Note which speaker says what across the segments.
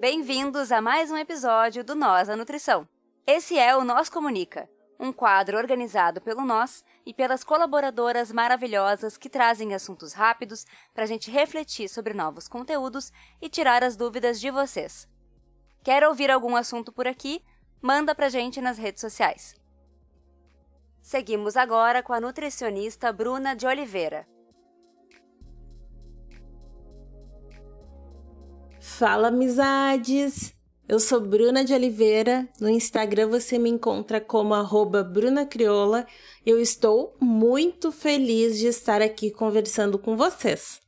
Speaker 1: Bem-vindos a mais um episódio do Nós a Nutrição. Esse é o Nós Comunica, um quadro organizado pelo Nós e pelas colaboradoras maravilhosas que trazem assuntos rápidos para a gente refletir sobre novos conteúdos e tirar as dúvidas de vocês. Quer ouvir algum assunto por aqui? Manda pra gente nas redes sociais. Seguimos agora com a nutricionista Bruna de Oliveira.
Speaker 2: Fala, amizades! Eu sou Bruna de Oliveira. No Instagram você me encontra como arroba Bruna Crioula. Eu estou muito feliz de estar aqui conversando com vocês.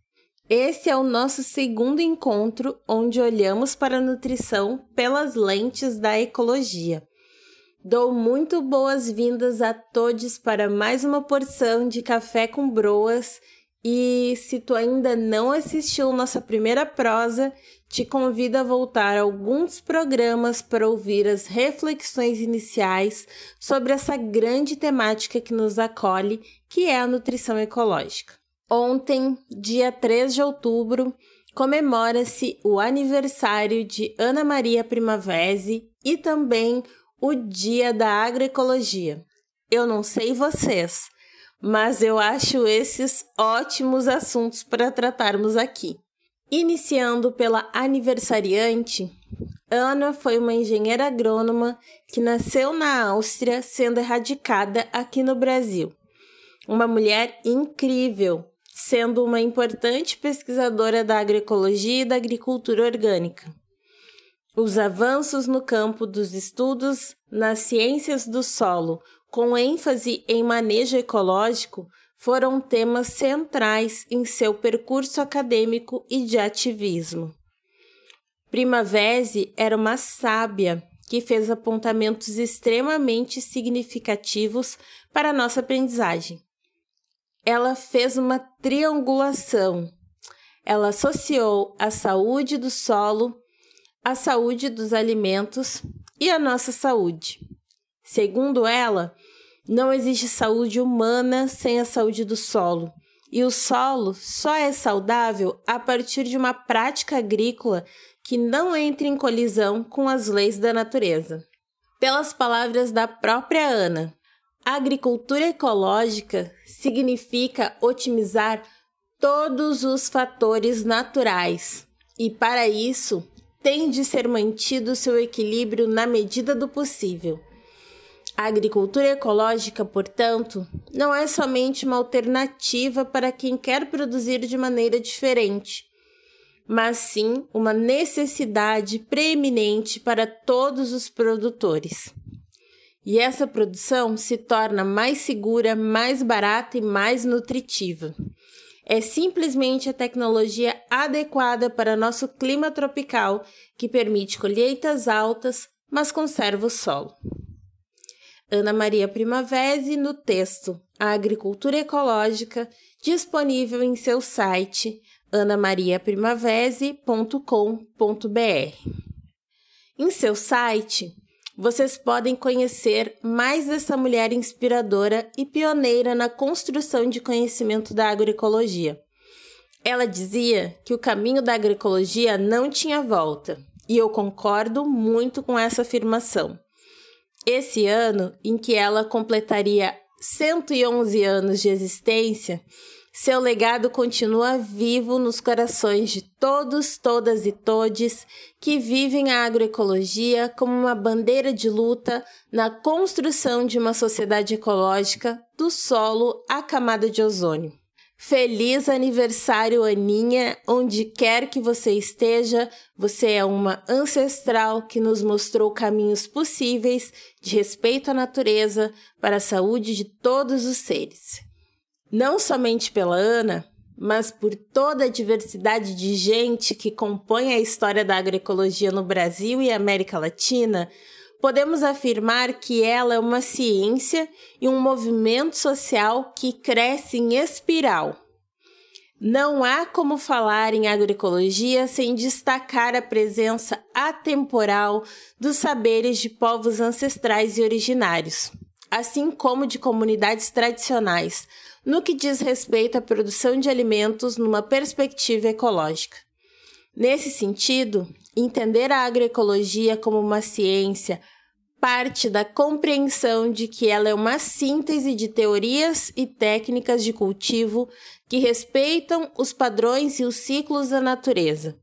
Speaker 2: Esse é o nosso segundo encontro onde olhamos para a nutrição pelas lentes da ecologia. Dou muito boas-vindas a todos para mais uma porção de café com broas. E se tu ainda não assistiu nossa primeira prosa, te convido a voltar a alguns programas para ouvir as reflexões iniciais sobre essa grande temática que nos acolhe, que é a nutrição ecológica. Ontem, dia 3 de outubro, comemora-se o aniversário de Ana Maria Primavesi e também o Dia da Agroecologia. Eu não sei vocês, mas eu acho esses ótimos assuntos para tratarmos aqui. Iniciando pela aniversariante, Ana foi uma engenheira agrônoma que nasceu na Áustria, sendo erradicada aqui no Brasil. Uma mulher incrível, sendo uma importante pesquisadora da agroecologia e da agricultura orgânica. Os avanços no campo dos estudos nas ciências do solo, com ênfase em manejo ecológico, foram temas centrais em seu percurso acadêmico e de ativismo. Primavesi era uma sábia que fez apontamentos extremamente significativos para a nossa aprendizagem ela fez uma triangulação. Ela associou a saúde do solo, a saúde dos alimentos e a nossa saúde. Segundo ela, não existe saúde humana sem a saúde do solo, e o solo só é saudável a partir de uma prática agrícola que não entre em colisão com as leis da natureza. Pelas palavras da própria Ana, agricultura ecológica significa otimizar todos os fatores naturais e, para isso, tem de ser mantido seu equilíbrio na medida do possível. A agricultura ecológica, portanto, não é somente uma alternativa para quem quer produzir de maneira diferente, mas sim uma necessidade preeminente para todos os produtores. E essa produção se torna mais segura, mais barata e mais nutritiva. É simplesmente a tecnologia adequada para nosso clima tropical que permite colheitas altas, mas conserva o solo. Ana Maria Primavesi no texto A Agricultura Ecológica, disponível em seu site anamariaprimavesi.com.br. Em seu site, vocês podem conhecer mais dessa mulher inspiradora e pioneira na construção de conhecimento da agroecologia. Ela dizia que o caminho da agroecologia não tinha volta, e eu concordo muito com essa afirmação. Esse ano, em que ela completaria 111 anos de existência, seu legado continua vivo nos corações de todos, todas e todes que vivem a agroecologia como uma bandeira de luta na construção de uma sociedade ecológica do solo à camada de ozônio. Feliz aniversário, Aninha! Onde quer que você esteja, você é uma ancestral que nos mostrou caminhos possíveis de respeito à natureza para a saúde de todos os seres não somente pela Ana, mas por toda a diversidade de gente que compõe a história da agroecologia no Brasil e América Latina, podemos afirmar que ela é uma ciência e um movimento social que cresce em espiral. Não há como falar em agroecologia sem destacar a presença atemporal dos saberes de povos ancestrais e originários, assim como de comunidades tradicionais, no que diz respeito à produção de alimentos numa perspectiva ecológica. Nesse sentido, entender a agroecologia como uma ciência parte da compreensão de que ela é uma síntese de teorias e técnicas de cultivo que respeitam os padrões e os ciclos da natureza.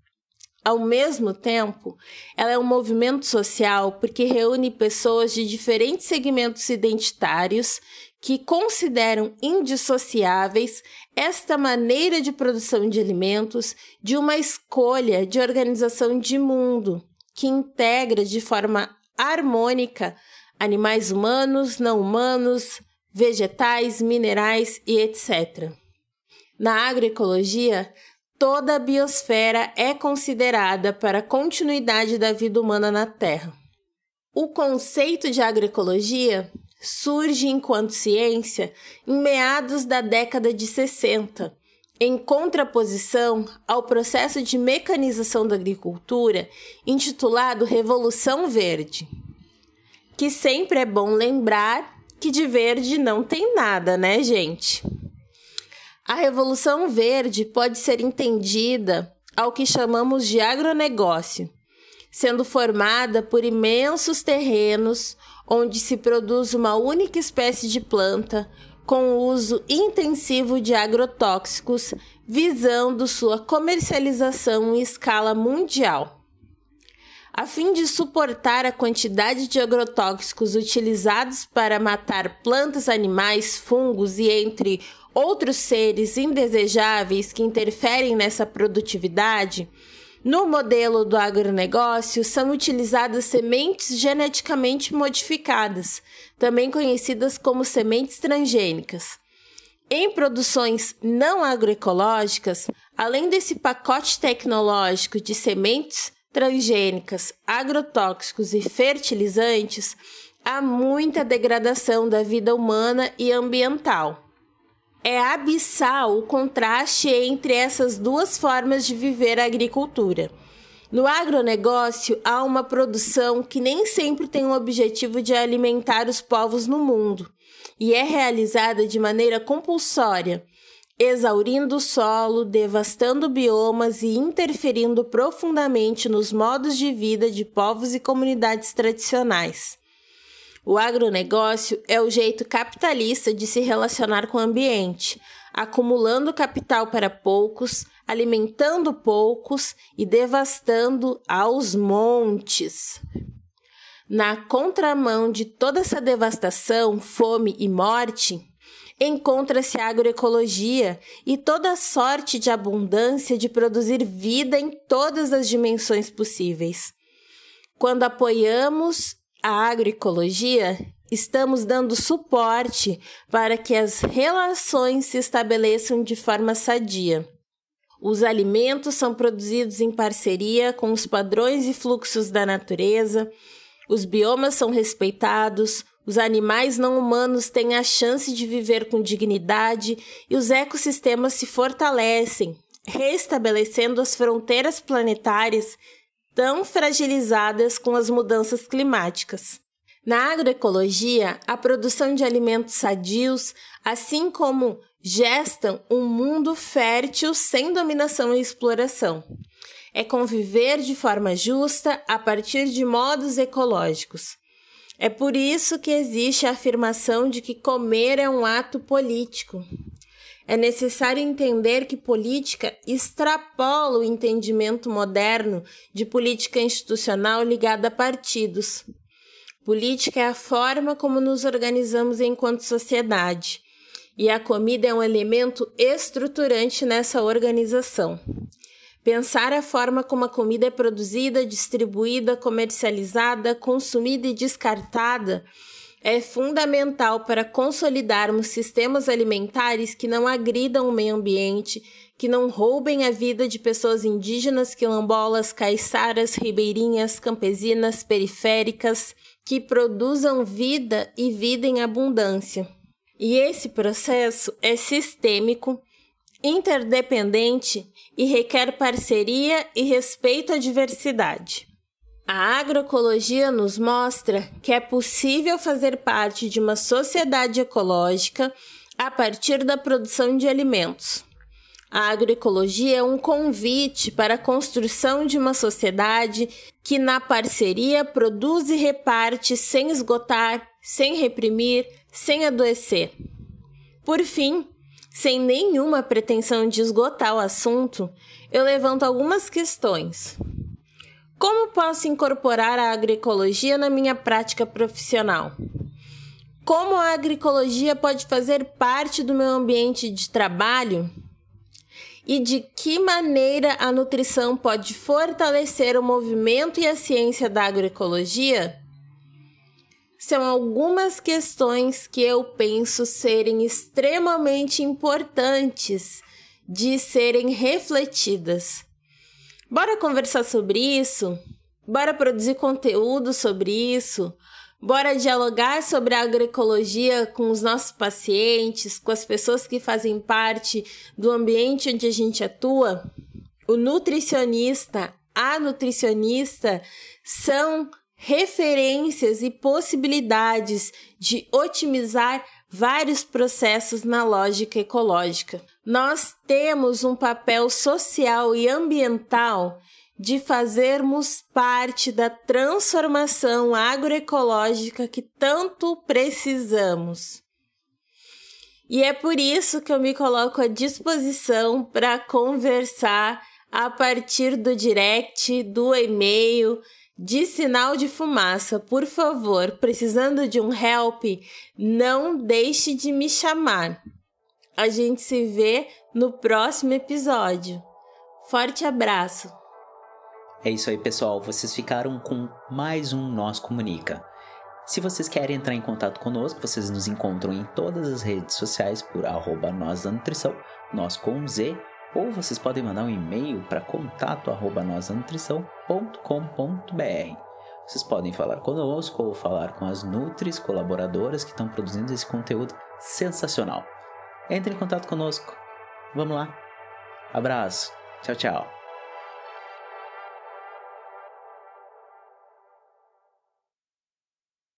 Speaker 2: Ao mesmo tempo, ela é um movimento social porque reúne pessoas de diferentes segmentos identitários que consideram indissociáveis esta maneira de produção de alimentos de uma escolha de organização de mundo que integra de forma harmônica animais humanos, não humanos, vegetais, minerais e etc. Na agroecologia, toda a biosfera é considerada para a continuidade da vida humana na Terra. O conceito de agroecologia surge enquanto ciência em meados da década de 60, em contraposição ao processo de mecanização da agricultura intitulado Revolução Verde. Que sempre é bom lembrar que de verde não tem nada, né, gente? A Revolução Verde pode ser entendida ao que chamamos de agronegócio, sendo formada por imensos terrenos onde se produz uma única espécie de planta com uso intensivo de agrotóxicos, visando sua comercialização em escala mundial. A fim de suportar a quantidade de agrotóxicos utilizados para matar plantas, animais, fungos e entre outros seres indesejáveis que interferem nessa produtividade, no modelo do agronegócio são utilizadas sementes geneticamente modificadas, também conhecidas como sementes transgênicas. Em produções não agroecológicas, além desse pacote tecnológico de sementes transgênicas, agrotóxicos e fertilizantes, há muita degradação da vida humana e ambiental. É abissal o contraste entre essas duas formas de viver a agricultura. No agronegócio, há uma produção que nem sempre tem o objetivo de alimentar os povos no mundo e é realizada de maneira compulsória, exaurindo o solo, devastando biomas e interferindo profundamente nos modos de vida de povos e comunidades tradicionais. O agronegócio é o jeito capitalista de se relacionar com o ambiente, acumulando capital para poucos, alimentando poucos e devastando aos montes. Na contramão de toda essa devastação, fome e morte, encontra-se a agroecologia e toda sorte de abundância de produzir vida em todas as dimensões possíveis. Quando apoiamos a agroecologia, estamos dando suporte para que as relações se estabeleçam de forma sadia. Os alimentos são produzidos em parceria com os padrões e fluxos da natureza, os biomas são respeitados, os animais não humanos têm a chance de viver com dignidade e os ecossistemas se fortalecem, restabelecendo as fronteiras planetárias tão fragilizadas com as mudanças climáticas. Na agroecologia, a produção de alimentos sadios, assim como gestam um mundo fértil sem dominação e exploração. É conviver de forma justa a partir de modos ecológicos. É por isso que existe a afirmação de que comer é um ato político. É necessário entender que política extrapola o entendimento moderno de política institucional ligada a partidos. Política é a forma como nos organizamos enquanto sociedade, e a comida é um elemento estruturante nessa organização. Pensar a forma como a comida é produzida, distribuída, comercializada, consumida e descartada é fundamental para consolidarmos sistemas alimentares que não agridam o meio ambiente, que não roubem a vida de pessoas indígenas, quilombolas, caiçaras, ribeirinhas, campesinas, periféricas, que produzam vida e vida em abundância. E esse processo é sistêmico, interdependente e requer parceria e respeito à diversidade. A agroecologia nos mostra que é possível fazer parte de uma sociedade ecológica a partir da produção de alimentos. A agroecologia é um convite para a construção de uma sociedade que, na parceria, produz e reparte sem esgotar, sem reprimir, sem adoecer. Por fim, sem nenhuma pretensão de esgotar o assunto, eu levanto algumas questões. Como posso incorporar a agroecologia na minha prática profissional? Como a agroecologia pode fazer parte do meu ambiente de trabalho? E de que maneira a nutrição pode fortalecer o movimento e a ciência da agroecologia? São algumas questões que eu penso serem extremamente importantes de serem refletidas. Bora conversar sobre isso? Bora produzir conteúdo sobre isso? Bora dialogar sobre a agroecologia com os nossos pacientes, com as pessoas que fazem parte do ambiente onde a gente atua? O nutricionista, a nutricionista são referências e possibilidades de otimizar vários processos na lógica ecológica. Nós temos um papel social e ambiental de fazermos parte da transformação agroecológica que tanto precisamos. E é por isso que eu me coloco à disposição para conversar a partir do direct, do e-mail, de sinal de fumaça, por favor, precisando de um help, não deixe de me chamar. A gente se vê no próximo episódio. Forte abraço.
Speaker 3: É isso aí, pessoal. Vocês ficaram com mais um Nós Comunica. Se vocês querem entrar em contato conosco, vocês nos encontram em todas as redes sociais por arroba nós da nutrição, nós com Z ou vocês podem mandar um e-mail para contato@nosanutrição.com.br. Vocês podem falar conosco ou falar com as Nutris colaboradoras que estão produzindo esse conteúdo sensacional. Entre em contato conosco. Vamos lá. Abraço. Tchau, tchau.